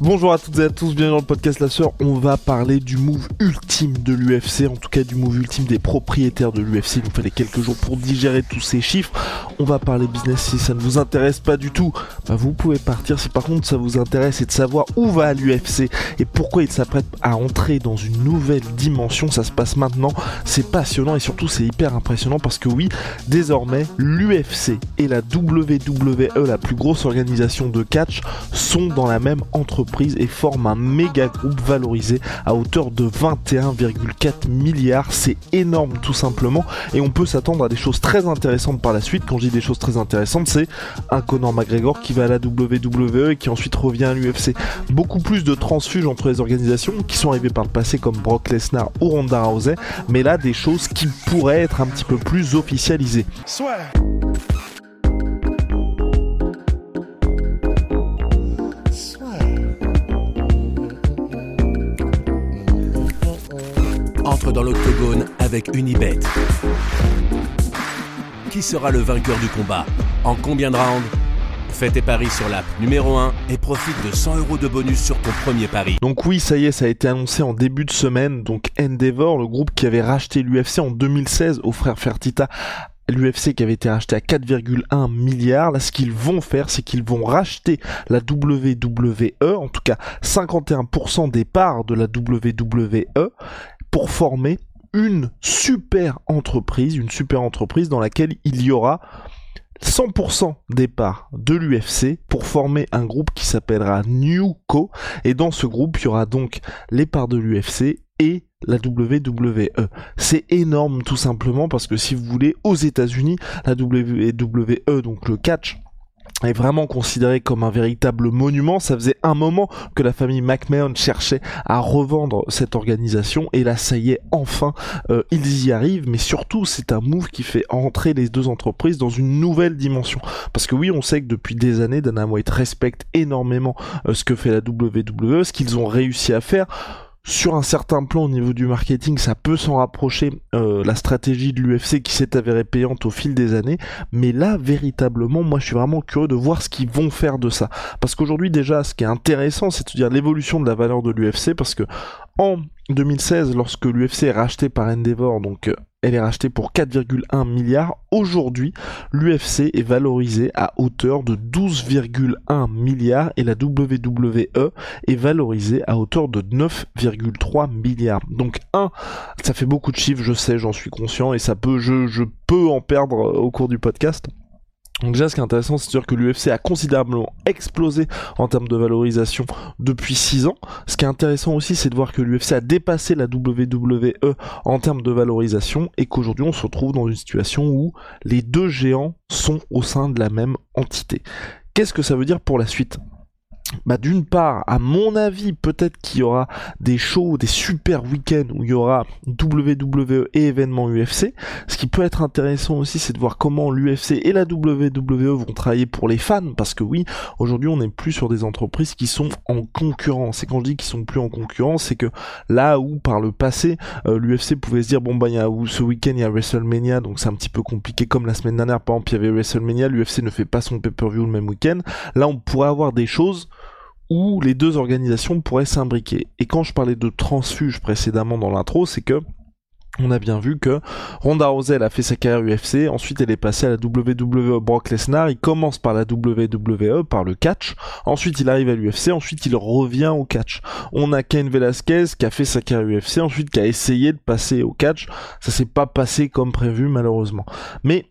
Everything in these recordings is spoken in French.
Bonjour à toutes et à tous, bienvenue dans le podcast La Sœur. On va parler du move ultime de l'UFC, en tout cas du move ultime des propriétaires de l'UFC. Il nous fallait quelques jours pour digérer tous ces chiffres. On va parler business si ça ne vous intéresse pas du tout. Bah vous pouvez partir si par contre ça vous intéresse et de savoir où va l'UFC et pourquoi il s'apprête à entrer dans une nouvelle dimension. Ça se passe maintenant. C'est passionnant et surtout c'est hyper impressionnant parce que oui, désormais l'UFC et la WWE, la plus grosse organisation de catch, sont dans la même entreprise et forme un méga groupe valorisé à hauteur de 21,4 milliards. C'est énorme tout simplement et on peut s'attendre à des choses très intéressantes par la suite. Quand je dis des choses très intéressantes, c'est un Conor McGregor qui va à la WWE et qui ensuite revient à l'UFC. Beaucoup plus de transfuges entre les organisations qui sont arrivées par le passé comme Brock Lesnar ou Ronda Rousey, mais là des choses qui pourraient être un petit peu plus officialisées. Dans l'octogone avec Unibet. Qui sera le vainqueur du combat En combien de rounds Fais tes paris sur l'app numéro 1 et profite de 100 euros de bonus sur ton premier pari. Donc oui, ça y est, ça a été annoncé en début de semaine. Donc Endeavor, le groupe qui avait racheté l'UFC en 2016 aux frères Fertita, l'UFC qui avait été racheté à 4,1 milliards. Là, ce qu'ils vont faire, c'est qu'ils vont racheter la WWE, en tout cas 51% des parts de la WWE, pour former une super entreprise, une super entreprise dans laquelle il y aura 100% des parts de l'UFC pour former un groupe qui s'appellera Newco et dans ce groupe il y aura donc les parts de l'UFC et la WWE. C'est énorme tout simplement parce que si vous voulez aux États-Unis la WWE donc le catch est vraiment considéré comme un véritable monument. Ça faisait un moment que la famille McMahon cherchait à revendre cette organisation. Et là ça y est enfin euh, ils y arrivent. Mais surtout c'est un move qui fait entrer les deux entreprises dans une nouvelle dimension. Parce que oui on sait que depuis des années Dana White respecte énormément euh, ce que fait la WWE ce qu'ils ont réussi à faire sur un certain plan au niveau du marketing, ça peut s'en rapprocher, euh, la stratégie de l'UFC qui s'est avérée payante au fil des années, mais là, véritablement, moi je suis vraiment curieux de voir ce qu'ils vont faire de ça. Parce qu'aujourd'hui déjà, ce qui est intéressant, c'est de dire l'évolution de la valeur de l'UFC, parce que en 2016, lorsque l'UFC est racheté par Endeavor, donc euh, elle est rachetée pour 4,1 milliards. Aujourd'hui, l'UFC est valorisée à hauteur de 12,1 milliards et la WWE est valorisée à hauteur de 9,3 milliards. Donc un, ça fait beaucoup de chiffres, je sais, j'en suis conscient et ça peut, je, je peux en perdre au cours du podcast. Donc déjà ce qui est intéressant c'est de dire que l'UFC a considérablement explosé en termes de valorisation depuis 6 ans. Ce qui est intéressant aussi c'est de voir que l'UFC a dépassé la WWE en termes de valorisation et qu'aujourd'hui on se retrouve dans une situation où les deux géants sont au sein de la même entité. Qu'est-ce que ça veut dire pour la suite? Bah d'une part, à mon avis, peut-être qu'il y aura des shows, des super week-ends où il y aura WWE et événements UFC. Ce qui peut être intéressant aussi, c'est de voir comment l'UFC et la WWE vont travailler pour les fans, parce que oui, aujourd'hui, on n'est plus sur des entreprises qui sont en concurrence. Et quand je dis qu'ils sont plus en concurrence, c'est que là où par le passé, euh, l'UFC pouvait se dire bon bah y a, ce week-end il y a WrestleMania, donc c'est un petit peu compliqué comme la semaine dernière. Par exemple, il y avait WrestleMania, l'UFC ne fait pas son pay-per-view le même week-end. Là, on pourrait avoir des choses où les deux organisations pourraient s'imbriquer. Et quand je parlais de transfuge précédemment dans l'intro, c'est que on a bien vu que Ronda Rousey a fait sa carrière UFC, ensuite elle est passée à la WWE Brock Lesnar, il commence par la WWE, par le catch, ensuite il arrive à l'UFC, ensuite il revient au catch. On a Ken Velasquez qui a fait sa carrière UFC, ensuite qui a essayé de passer au catch, ça s'est pas passé comme prévu malheureusement. Mais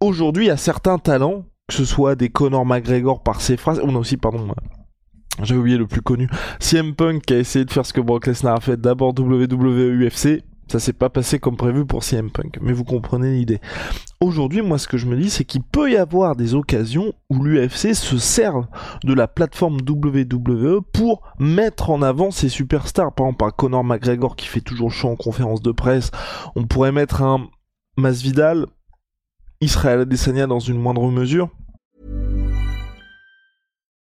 aujourd'hui il y a certains talents, que ce soit des Conor McGregor par ses phrases, on a aussi, pardon, j'ai oublié le plus connu. CM Punk qui a essayé de faire ce que Brock Lesnar a fait d'abord WWE UFC. Ça s'est pas passé comme prévu pour CM Punk, mais vous comprenez l'idée. Aujourd'hui, moi, ce que je me dis, c'est qu'il peut y avoir des occasions où l'UFC se serve de la plateforme WWE pour mettre en avant ses superstars. Par exemple, un Conor McGregor qui fait toujours chaud en conférence de presse. On pourrait mettre un Masvidal, Israël Adesanya dans une moindre mesure.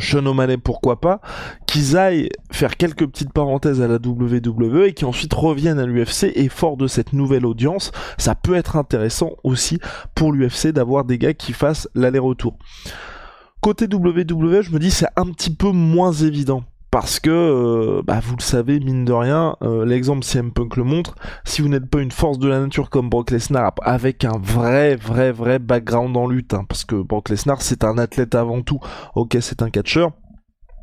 Sean O'Malley, pourquoi pas, qu'ils aillent faire quelques petites parenthèses à la WWE et qui ensuite reviennent à l'UFC et fort de cette nouvelle audience, ça peut être intéressant aussi pour l'UFC d'avoir des gars qui fassent l'aller-retour. Côté WWE, je me dis c'est un petit peu moins évident parce que, euh, bah, vous le savez, mine de rien, euh, l'exemple CM Punk le montre, si vous n'êtes pas une force de la nature comme Brock Lesnar, avec un vrai, vrai, vrai background en lutte, hein, parce que Brock Lesnar, c'est un athlète avant tout, ok, c'est un catcheur,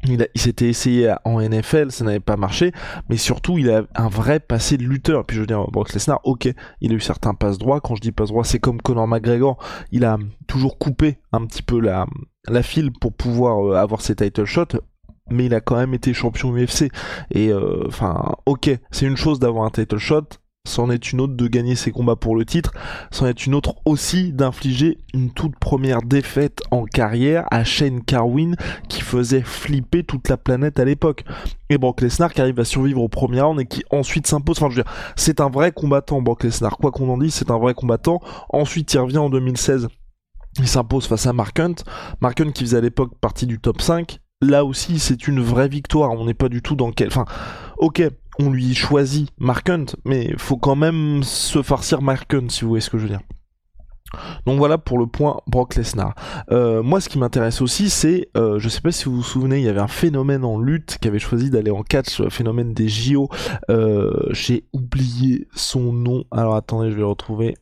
il, s'était essayé en NFL, ça n'avait pas marché, mais surtout il a un vrai passé de lutteur. Puis je veux dire, Brock Lesnar, ok, il a eu certains passes droits. Quand je dis passes droits, c'est comme Conor McGregor, il a toujours coupé un petit peu la, la file pour pouvoir euh, avoir ses title shots mais il a quand même été champion UFC. Et euh, enfin, ok, c'est une chose d'avoir un title shot, c'en est une autre de gagner ses combats pour le titre, c'en est une autre aussi d'infliger une toute première défaite en carrière à Shane Carwin qui faisait flipper toute la planète à l'époque. Et Brock Lesnar qui arrive à survivre au premier round et qui ensuite s'impose. Enfin, je veux dire, c'est un vrai combattant, Brock Lesnar. Quoi qu'on en dise, c'est un vrai combattant. Ensuite, il revient en 2016. Il s'impose face à Mark Hunt. Mark Hunt qui faisait à l'époque partie du top 5 là aussi c'est une vraie victoire. On n'est pas du tout dans quel. Enfin, ok, on lui choisit Mark Hunt, mais faut quand même se farcir Mark Hunt si vous voyez ce que je veux dire. Donc voilà pour le point Brock Lesnar. Euh, moi, ce qui m'intéresse aussi, c'est, euh, je sais pas si vous vous souvenez, il y avait un phénomène en lutte qui avait choisi d'aller en catch, le phénomène des JO. Euh, J'ai oublié son nom. Alors attendez, je vais le retrouver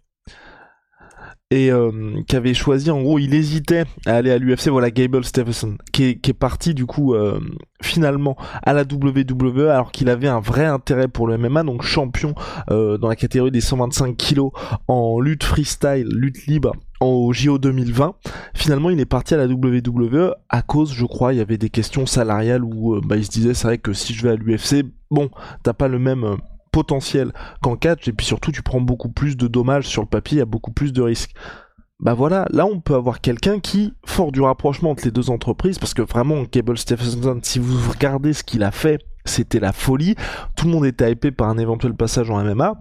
et euh, qui avait choisi en gros il hésitait à aller à l'UFC voilà Gable est, qui est parti du coup euh, finalement à la WWE alors qu'il avait un vrai intérêt pour le MMA donc champion euh, dans la catégorie des 125 kilos en lutte freestyle lutte libre au JO 2020 finalement il est parti à la WWE à cause je crois il y avait des questions salariales où bah, il se disait c'est vrai que si je vais à l'UFC bon t'as pas le même potentiel qu'en catch, et puis surtout tu prends beaucoup plus de dommages sur le papier, il beaucoup plus de risques. Bah voilà, là on peut avoir quelqu'un qui, fort du rapprochement entre les deux entreprises, parce que vraiment Cable Stephenson, si vous regardez ce qu'il a fait, c'était la folie, tout le monde était hypé par un éventuel passage en MMA,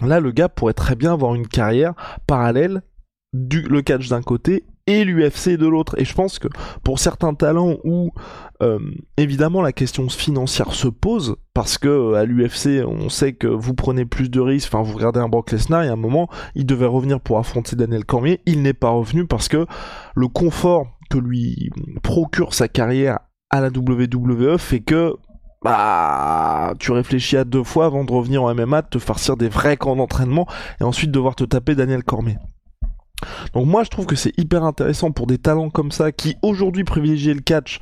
là le gars pourrait très bien avoir une carrière parallèle du le catch d'un côté et l'UFC de l'autre. Et je pense que pour certains talents où euh, évidemment la question financière se pose, parce que euh, à l'UFC on sait que vous prenez plus de risques, enfin vous regardez un Brock Lesnar, il y a un moment il devait revenir pour affronter Daniel Cormier, il n'est pas revenu parce que le confort que lui procure sa carrière à la WWE fait que bah, tu réfléchis à deux fois avant de revenir en MMA, de te farcir des vrais camps d'entraînement et ensuite devoir te taper Daniel Cormier. Donc moi je trouve que c'est hyper intéressant pour des talents comme ça qui aujourd'hui privilégient le catch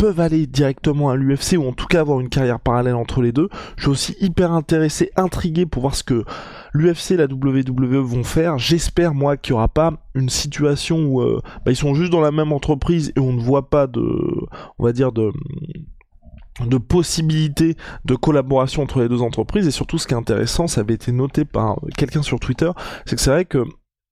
peuvent aller directement à l'UFC ou en tout cas avoir une carrière parallèle entre les deux. Je suis aussi hyper intéressé, intrigué pour voir ce que l'UFC et la WWE vont faire. J'espère moi qu'il n'y aura pas une situation où euh, bah, ils sont juste dans la même entreprise et on ne voit pas de, on va dire de de possibilités de collaboration entre les deux entreprises et surtout ce qui est intéressant ça avait été noté par quelqu'un sur Twitter c'est que c'est vrai que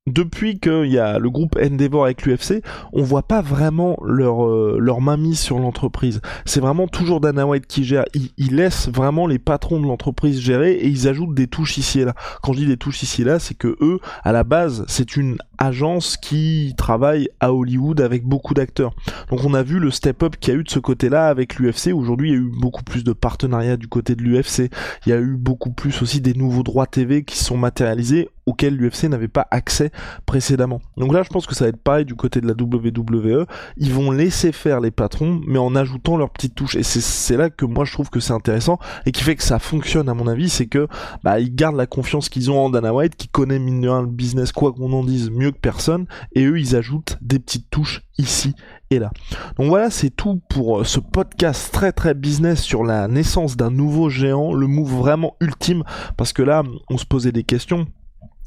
depuis qu'il y a le groupe Endeavor avec l'UFC, on voit pas vraiment leur euh, main mise sur l'entreprise. C'est vraiment toujours Dana White qui gère. Il, laisse vraiment les patrons de l'entreprise gérer et ils ajoutent des touches ici et là. Quand je dis des touches ici et là, c'est que eux, à la base, c'est une agence qui travaille à Hollywood avec beaucoup d'acteurs. Donc on a vu le step-up qu'il y a eu de ce côté-là avec l'UFC. Aujourd'hui, il y a eu beaucoup plus de partenariats du côté de l'UFC. Il y a eu beaucoup plus aussi des nouveaux droits TV qui sont matérialisés auxquels l'UFC n'avait pas accès précédemment. Donc là, je pense que ça va être pareil du côté de la WWE. Ils vont laisser faire les patrons, mais en ajoutant leurs petites touches. Et c'est là que moi je trouve que c'est intéressant et qui fait que ça fonctionne à mon avis, c'est que bah ils gardent la confiance qu'ils ont en Dana White, qui connaît mine de rien le business quoi qu'on en dise mieux que personne, et eux ils ajoutent des petites touches ici et là. Donc voilà, c'est tout pour euh, ce podcast très très business sur la naissance d'un nouveau géant, le move vraiment ultime, parce que là on se posait des questions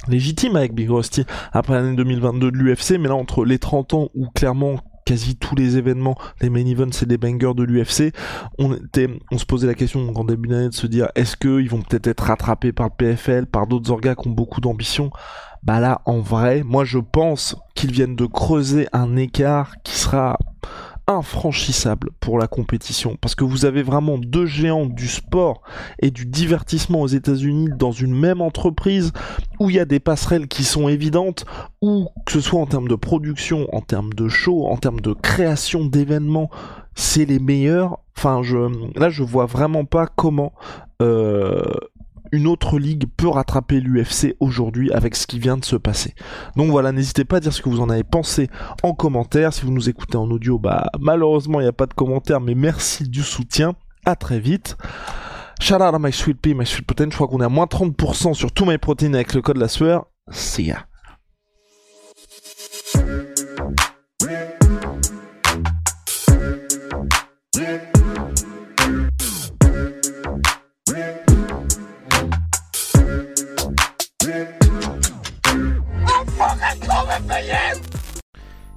légitime avec Big Rusty après l'année 2022 de l'UFC, mais là entre les 30 ans où clairement quasi tous les événements, les main events c'est des bangers de l'UFC, on était, on se posait la question en début d'année de se dire est-ce qu'ils vont peut-être être rattrapés par le PFL, par d'autres orgas qui ont beaucoup d'ambition? Bah là, en vrai, moi je pense qu'ils viennent de creuser un écart qui sera infranchissable pour la compétition parce que vous avez vraiment deux géants du sport et du divertissement aux États-Unis dans une même entreprise où il y a des passerelles qui sont évidentes ou que ce soit en termes de production, en termes de show, en termes de création d'événements, c'est les meilleurs. Enfin, je là je vois vraiment pas comment euh, une autre ligue peut rattraper l'UFC aujourd'hui avec ce qui vient de se passer. Donc voilà, n'hésitez pas à dire ce que vous en avez pensé en commentaire. Si vous nous écoutez en audio, bah malheureusement il n'y a pas de commentaire, mais merci du soutien. À très vite. Shout out à My Sweet Pea, My Sweet Protein. Je crois qu'on est à moins 30% sur tous mes protéines avec le code la sueur. See ya.